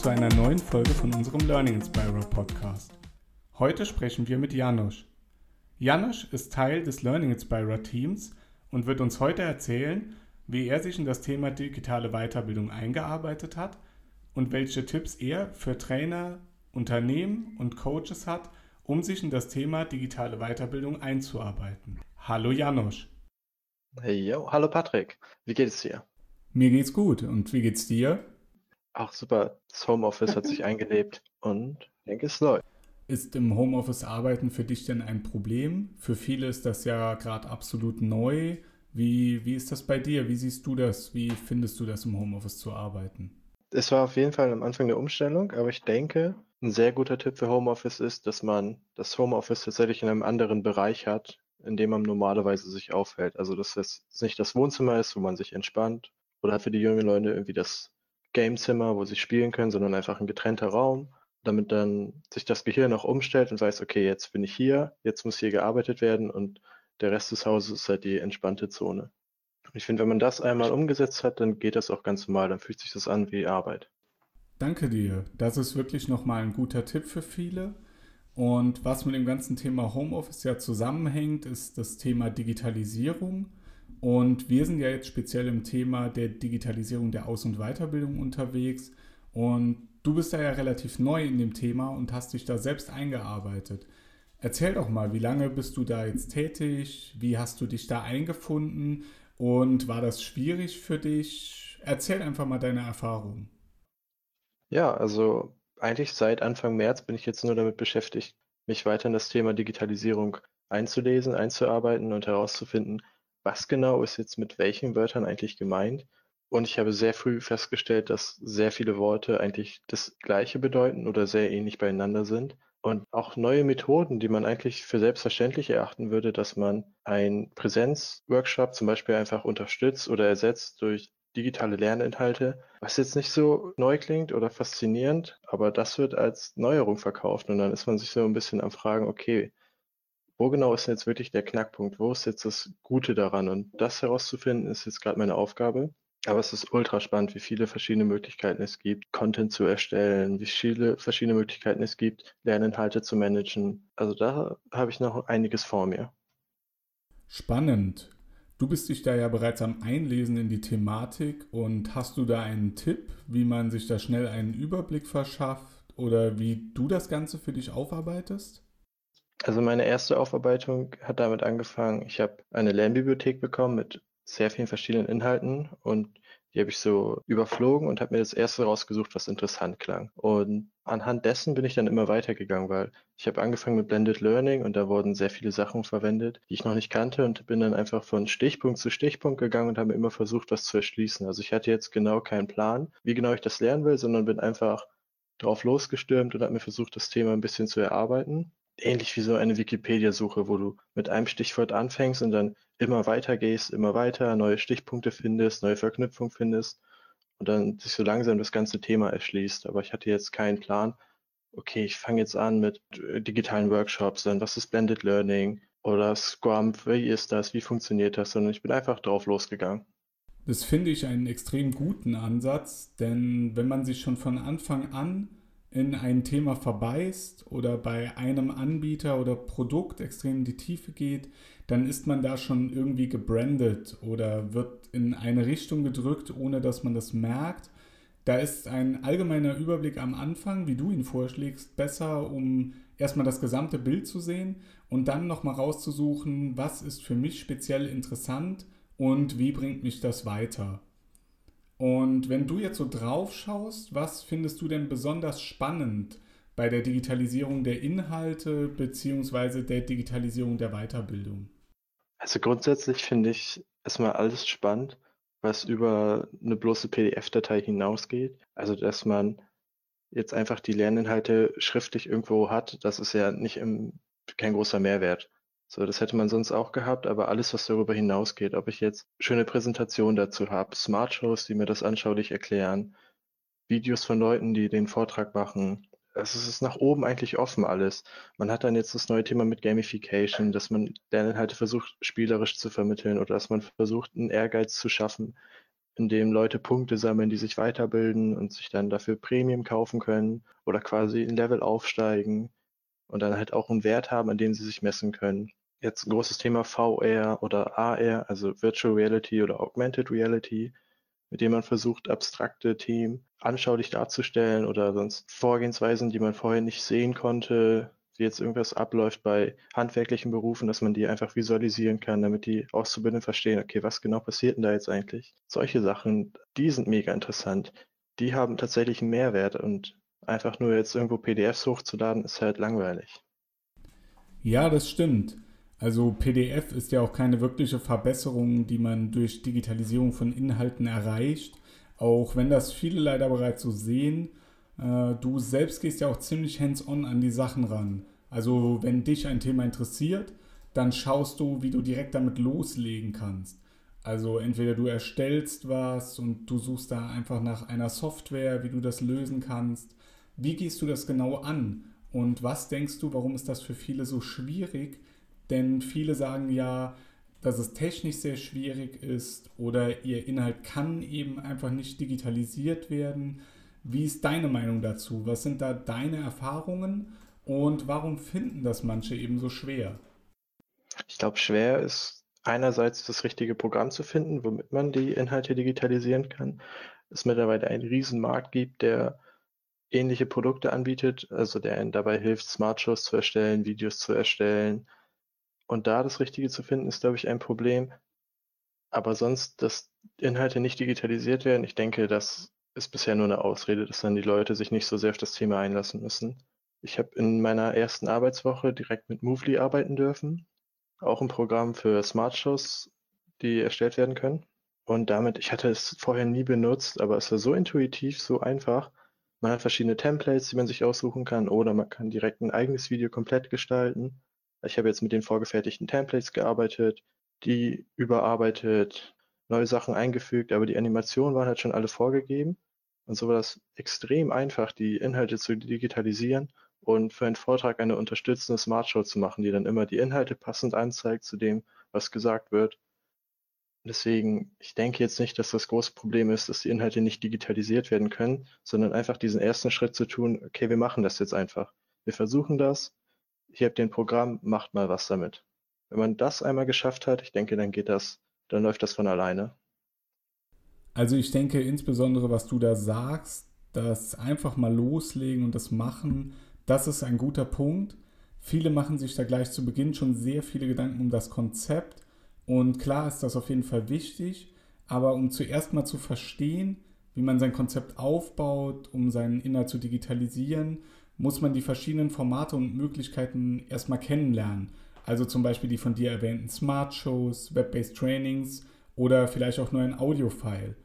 zu einer neuen Folge von unserem Learning Inspirer Podcast. Heute sprechen wir mit Janosch. Janosch ist Teil des Learning Inspirer Teams und wird uns heute erzählen, wie er sich in das Thema digitale Weiterbildung eingearbeitet hat und welche Tipps er für Trainer, Unternehmen und Coaches hat, um sich in das Thema digitale Weiterbildung einzuarbeiten. Hallo Janosch. Hey, yo, hallo Patrick. Wie geht es dir? Mir geht's gut. Und wie geht's dir? Ach super, das Homeoffice hat sich eingelebt und ich denke, es läuft. Ist im Homeoffice arbeiten für dich denn ein Problem? Für viele ist das ja gerade absolut neu. Wie, wie ist das bei dir? Wie siehst du das? Wie findest du das im Homeoffice zu arbeiten? Es war auf jeden Fall am Anfang eine Umstellung, aber ich denke, ein sehr guter Tipp für Homeoffice ist, dass man das Homeoffice tatsächlich in einem anderen Bereich hat, in dem man normalerweise sich aufhält. Also dass es nicht das Wohnzimmer ist, wo man sich entspannt, oder für die jungen Leute irgendwie das Gamezimmer, wo sie spielen können, sondern einfach ein getrennter Raum, damit dann sich das Gehirn auch umstellt und weiß, okay, jetzt bin ich hier, jetzt muss hier gearbeitet werden und der Rest des Hauses ist halt die entspannte Zone. Ich finde, wenn man das einmal umgesetzt hat, dann geht das auch ganz normal, dann fühlt sich das an wie Arbeit. Danke dir. Das ist wirklich nochmal ein guter Tipp für viele. Und was mit dem ganzen Thema Homeoffice ja zusammenhängt, ist das Thema Digitalisierung. Und wir sind ja jetzt speziell im Thema der Digitalisierung der Aus- und Weiterbildung unterwegs. Und du bist da ja relativ neu in dem Thema und hast dich da selbst eingearbeitet. Erzähl doch mal, wie lange bist du da jetzt tätig? Wie hast du dich da eingefunden? Und war das schwierig für dich? Erzähl einfach mal deine Erfahrungen. Ja, also eigentlich seit Anfang März bin ich jetzt nur damit beschäftigt, mich weiter in das Thema Digitalisierung einzulesen, einzuarbeiten und herauszufinden, was genau ist jetzt mit welchen Wörtern eigentlich gemeint. Und ich habe sehr früh festgestellt, dass sehr viele Worte eigentlich das Gleiche bedeuten oder sehr ähnlich beieinander sind. Und auch neue Methoden, die man eigentlich für selbstverständlich erachten würde, dass man ein Präsenzworkshop zum Beispiel einfach unterstützt oder ersetzt durch digitale Lerninhalte, was jetzt nicht so neu klingt oder faszinierend, aber das wird als Neuerung verkauft und dann ist man sich so ein bisschen am Fragen, okay, wo genau ist jetzt wirklich der Knackpunkt? Wo ist jetzt das Gute daran? Und das herauszufinden, ist jetzt gerade meine Aufgabe. Aber es ist ultra spannend, wie viele verschiedene Möglichkeiten es gibt, Content zu erstellen, wie viele verschiedene Möglichkeiten es gibt, Lerninhalte zu managen. Also da habe ich noch einiges vor mir. Spannend. Du bist dich da ja bereits am Einlesen in die Thematik und hast du da einen Tipp, wie man sich da schnell einen Überblick verschafft oder wie du das Ganze für dich aufarbeitest? Also meine erste Aufarbeitung hat damit angefangen, ich habe eine Lernbibliothek bekommen mit sehr vielen verschiedenen Inhalten und die habe ich so überflogen und habe mir das erste rausgesucht, was interessant klang. Und anhand dessen bin ich dann immer weitergegangen, weil ich habe angefangen mit Blended Learning und da wurden sehr viele Sachen verwendet, die ich noch nicht kannte und bin dann einfach von Stichpunkt zu Stichpunkt gegangen und habe immer versucht, das zu erschließen. Also ich hatte jetzt genau keinen Plan, wie genau ich das lernen will, sondern bin einfach drauf losgestürmt und habe mir versucht, das Thema ein bisschen zu erarbeiten ähnlich wie so eine Wikipedia-Suche, wo du mit einem Stichwort anfängst und dann immer weiter gehst, immer weiter, neue Stichpunkte findest, neue Verknüpfungen findest und dann sich so langsam das ganze Thema erschließt. Aber ich hatte jetzt keinen Plan. Okay, ich fange jetzt an mit äh, digitalen Workshops, dann was ist Blended Learning oder Scrum, wie ist das, wie funktioniert das, sondern ich bin einfach drauf losgegangen. Das finde ich einen extrem guten Ansatz, denn wenn man sich schon von Anfang an in ein Thema verbeißt oder bei einem Anbieter oder Produkt extrem in die Tiefe geht, dann ist man da schon irgendwie gebrandet oder wird in eine Richtung gedrückt, ohne dass man das merkt. Da ist ein allgemeiner Überblick am Anfang, wie du ihn vorschlägst, besser, um erstmal das gesamte Bild zu sehen und dann nochmal rauszusuchen, was ist für mich speziell interessant und wie bringt mich das weiter. Und wenn du jetzt so drauf schaust, was findest du denn besonders spannend bei der Digitalisierung der Inhalte bzw. der Digitalisierung der Weiterbildung? Also grundsätzlich finde ich erstmal alles spannend, was über eine bloße PDF-Datei hinausgeht. Also dass man jetzt einfach die Lerninhalte schriftlich irgendwo hat, das ist ja nicht im, kein großer Mehrwert. So, das hätte man sonst auch gehabt, aber alles, was darüber hinausgeht, ob ich jetzt schöne Präsentationen dazu habe, Smart-Shows, die mir das anschaulich erklären, Videos von Leuten, die den Vortrag machen. Also es ist nach oben eigentlich offen alles. Man hat dann jetzt das neue Thema mit Gamification, dass man Lerninhalte versucht, spielerisch zu vermitteln oder dass man versucht, einen Ehrgeiz zu schaffen, in dem Leute Punkte sammeln, die sich weiterbilden und sich dann dafür Premium kaufen können oder quasi ein Level aufsteigen und dann halt auch einen Wert haben, an dem sie sich messen können. Jetzt ein großes Thema VR oder AR, also Virtual Reality oder Augmented Reality, mit dem man versucht, abstrakte Themen anschaulich darzustellen oder sonst Vorgehensweisen, die man vorher nicht sehen konnte, wie jetzt irgendwas abläuft bei handwerklichen Berufen, dass man die einfach visualisieren kann, damit die Auszubildenden verstehen, okay, was genau passiert denn da jetzt eigentlich? Solche Sachen, die sind mega interessant. Die haben tatsächlich einen Mehrwert und einfach nur jetzt irgendwo PDFs hochzuladen, ist halt langweilig. Ja, das stimmt. Also PDF ist ja auch keine wirkliche Verbesserung, die man durch Digitalisierung von Inhalten erreicht, auch wenn das viele leider bereits so sehen. Äh, du selbst gehst ja auch ziemlich hands-on an die Sachen ran. Also wenn dich ein Thema interessiert, dann schaust du, wie du direkt damit loslegen kannst. Also entweder du erstellst was und du suchst da einfach nach einer Software, wie du das lösen kannst. Wie gehst du das genau an? Und was denkst du, warum ist das für viele so schwierig, denn viele sagen ja, dass es technisch sehr schwierig ist oder ihr Inhalt kann eben einfach nicht digitalisiert werden. Wie ist deine Meinung dazu? Was sind da deine Erfahrungen und warum finden das manche eben so schwer? Ich glaube, schwer ist einerseits das richtige Programm zu finden, womit man die Inhalte digitalisieren kann. Es mittlerweile einen Riesenmarkt gibt, der ähnliche Produkte anbietet, also der einen dabei hilft, Smart Shows zu erstellen, Videos zu erstellen, und da das Richtige zu finden, ist, glaube ich, ein Problem. Aber sonst, dass Inhalte nicht digitalisiert werden, ich denke, das ist bisher nur eine Ausrede, dass dann die Leute sich nicht so sehr auf das Thema einlassen müssen. Ich habe in meiner ersten Arbeitswoche direkt mit Movely arbeiten dürfen. Auch ein Programm für Smart Shows, die erstellt werden können. Und damit, ich hatte es vorher nie benutzt, aber es war so intuitiv, so einfach. Man hat verschiedene Templates, die man sich aussuchen kann, oder man kann direkt ein eigenes Video komplett gestalten. Ich habe jetzt mit den vorgefertigten Templates gearbeitet, die überarbeitet, neue Sachen eingefügt, aber die Animationen waren halt schon alle vorgegeben. Und so war das extrem einfach, die Inhalte zu digitalisieren und für einen Vortrag eine unterstützende Smart Show zu machen, die dann immer die Inhalte passend anzeigt zu dem, was gesagt wird. Deswegen, ich denke jetzt nicht, dass das große Problem ist, dass die Inhalte nicht digitalisiert werden können, sondern einfach diesen ersten Schritt zu tun, okay, wir machen das jetzt einfach. Wir versuchen das, hier habt ihr ein Programm, macht mal was damit. Wenn man das einmal geschafft hat, ich denke, dann geht das, dann läuft das von alleine. Also ich denke insbesondere, was du da sagst, das einfach mal loslegen und das machen, das ist ein guter Punkt. Viele machen sich da gleich zu Beginn schon sehr viele Gedanken um das Konzept und klar ist das auf jeden Fall wichtig, aber um zuerst mal zu verstehen, wie man sein Konzept aufbaut, um seinen Inhalt zu digitalisieren, muss man die verschiedenen Formate und Möglichkeiten erstmal kennenlernen. Also zum Beispiel die von dir erwähnten Smart Shows, Web-based Trainings oder vielleicht auch nur ein Audio-File.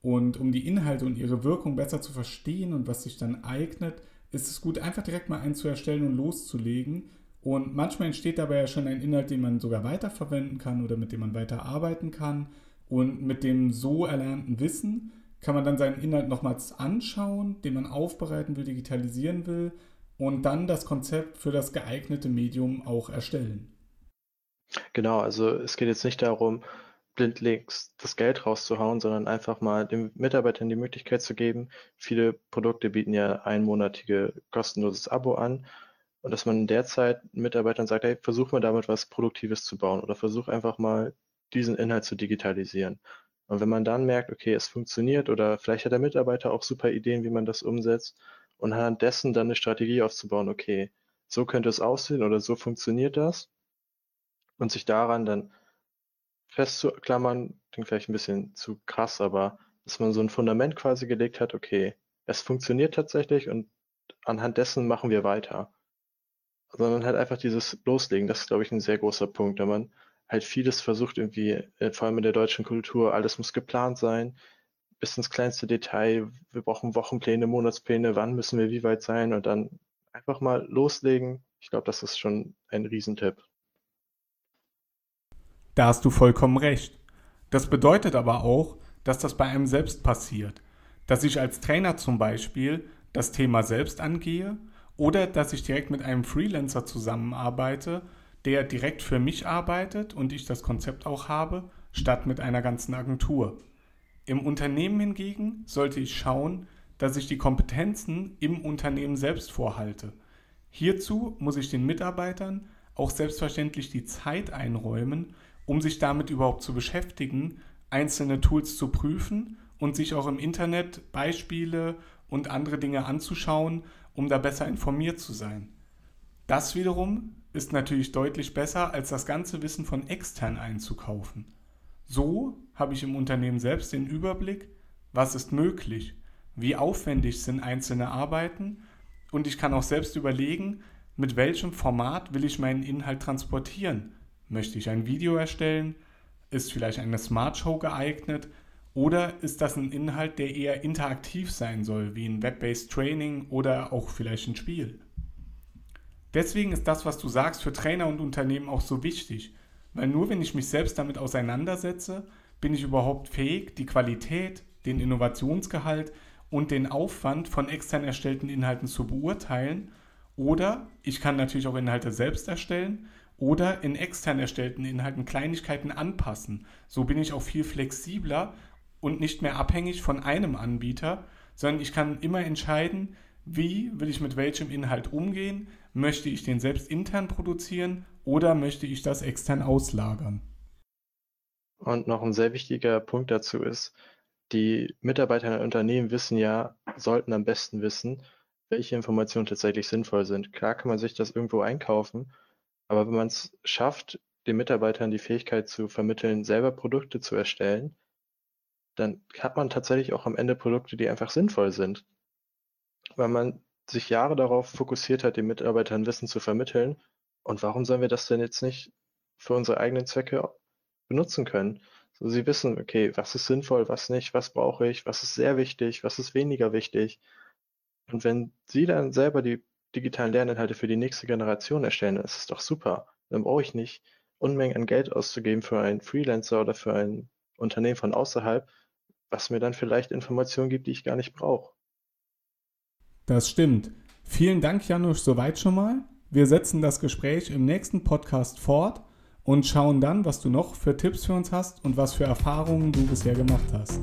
Und um die Inhalte und ihre Wirkung besser zu verstehen und was sich dann eignet, ist es gut, einfach direkt mal einen zu erstellen und loszulegen. Und manchmal entsteht dabei ja schon ein Inhalt, den man sogar weiterverwenden kann oder mit dem man weiter arbeiten kann. Und mit dem so erlernten Wissen kann man dann seinen Inhalt nochmals anschauen, den man aufbereiten will, digitalisieren will und dann das Konzept für das geeignete Medium auch erstellen. Genau, also es geht jetzt nicht darum, blindlings das Geld rauszuhauen, sondern einfach mal den Mitarbeitern die Möglichkeit zu geben. Viele Produkte bieten ja einmonatige kostenloses Abo an und dass man derzeit Mitarbeitern sagt, hey, versuch mal damit was Produktives zu bauen oder versuch einfach mal diesen Inhalt zu digitalisieren. Und wenn man dann merkt, okay, es funktioniert oder vielleicht hat der Mitarbeiter auch super Ideen, wie man das umsetzt und anhand dessen dann eine Strategie aufzubauen, okay, so könnte es aussehen oder so funktioniert das und sich daran dann festzuklammern, klingt vielleicht ein bisschen zu krass, aber dass man so ein Fundament quasi gelegt hat, okay, es funktioniert tatsächlich und anhand dessen machen wir weiter. Sondern halt einfach dieses Loslegen, das ist, glaube ich, ein sehr großer Punkt, wenn man halt vieles versucht irgendwie, äh, vor allem in der deutschen Kultur, alles muss geplant sein, bis ins kleinste Detail. Wir brauchen Wochenpläne, Monatspläne, wann müssen wir wie weit sein und dann einfach mal loslegen. Ich glaube, das ist schon ein Riesentipp. Da hast du vollkommen recht. Das bedeutet aber auch, dass das bei einem selbst passiert. Dass ich als Trainer zum Beispiel das Thema selbst angehe oder dass ich direkt mit einem Freelancer zusammenarbeite, der direkt für mich arbeitet und ich das Konzept auch habe, statt mit einer ganzen Agentur. Im Unternehmen hingegen sollte ich schauen, dass ich die Kompetenzen im Unternehmen selbst vorhalte. Hierzu muss ich den Mitarbeitern auch selbstverständlich die Zeit einräumen, um sich damit überhaupt zu beschäftigen, einzelne Tools zu prüfen und sich auch im Internet Beispiele und andere Dinge anzuschauen, um da besser informiert zu sein. Das wiederum ist natürlich deutlich besser, als das ganze Wissen von extern einzukaufen. So habe ich im Unternehmen selbst den Überblick, was ist möglich, wie aufwendig sind einzelne Arbeiten und ich kann auch selbst überlegen, mit welchem Format will ich meinen Inhalt transportieren. Möchte ich ein Video erstellen? Ist vielleicht eine Smart Show geeignet? Oder ist das ein Inhalt, der eher interaktiv sein soll, wie ein Web-based Training oder auch vielleicht ein Spiel? Deswegen ist das, was du sagst, für Trainer und Unternehmen auch so wichtig, weil nur wenn ich mich selbst damit auseinandersetze, bin ich überhaupt fähig, die Qualität, den Innovationsgehalt und den Aufwand von extern erstellten Inhalten zu beurteilen. Oder ich kann natürlich auch Inhalte selbst erstellen oder in extern erstellten Inhalten Kleinigkeiten anpassen. So bin ich auch viel flexibler und nicht mehr abhängig von einem Anbieter, sondern ich kann immer entscheiden, wie will ich mit welchem Inhalt umgehen, möchte ich den selbst intern produzieren oder möchte ich das extern auslagern. Und noch ein sehr wichtiger Punkt dazu ist, die Mitarbeiter in Unternehmen wissen ja, sollten am besten wissen, welche Informationen tatsächlich sinnvoll sind. Klar kann man sich das irgendwo einkaufen, aber wenn man es schafft, den Mitarbeitern die Fähigkeit zu vermitteln, selber Produkte zu erstellen, dann hat man tatsächlich auch am Ende Produkte, die einfach sinnvoll sind. Weil man sich Jahre darauf fokussiert hat, den Mitarbeitern Wissen zu vermitteln. Und warum sollen wir das denn jetzt nicht für unsere eigenen Zwecke benutzen können? So, sie wissen, okay, was ist sinnvoll, was nicht, was brauche ich, was ist sehr wichtig, was ist weniger wichtig. Und wenn sie dann selber die digitalen Lerninhalte für die nächste Generation erstellen, dann ist es doch super. Dann brauche ich nicht Unmengen an Geld auszugeben für einen Freelancer oder für ein Unternehmen von außerhalb, was mir dann vielleicht Informationen gibt, die ich gar nicht brauche. Das stimmt. Vielen Dank, Janusz, soweit schon mal. Wir setzen das Gespräch im nächsten Podcast fort und schauen dann, was du noch für Tipps für uns hast und was für Erfahrungen du bisher gemacht hast.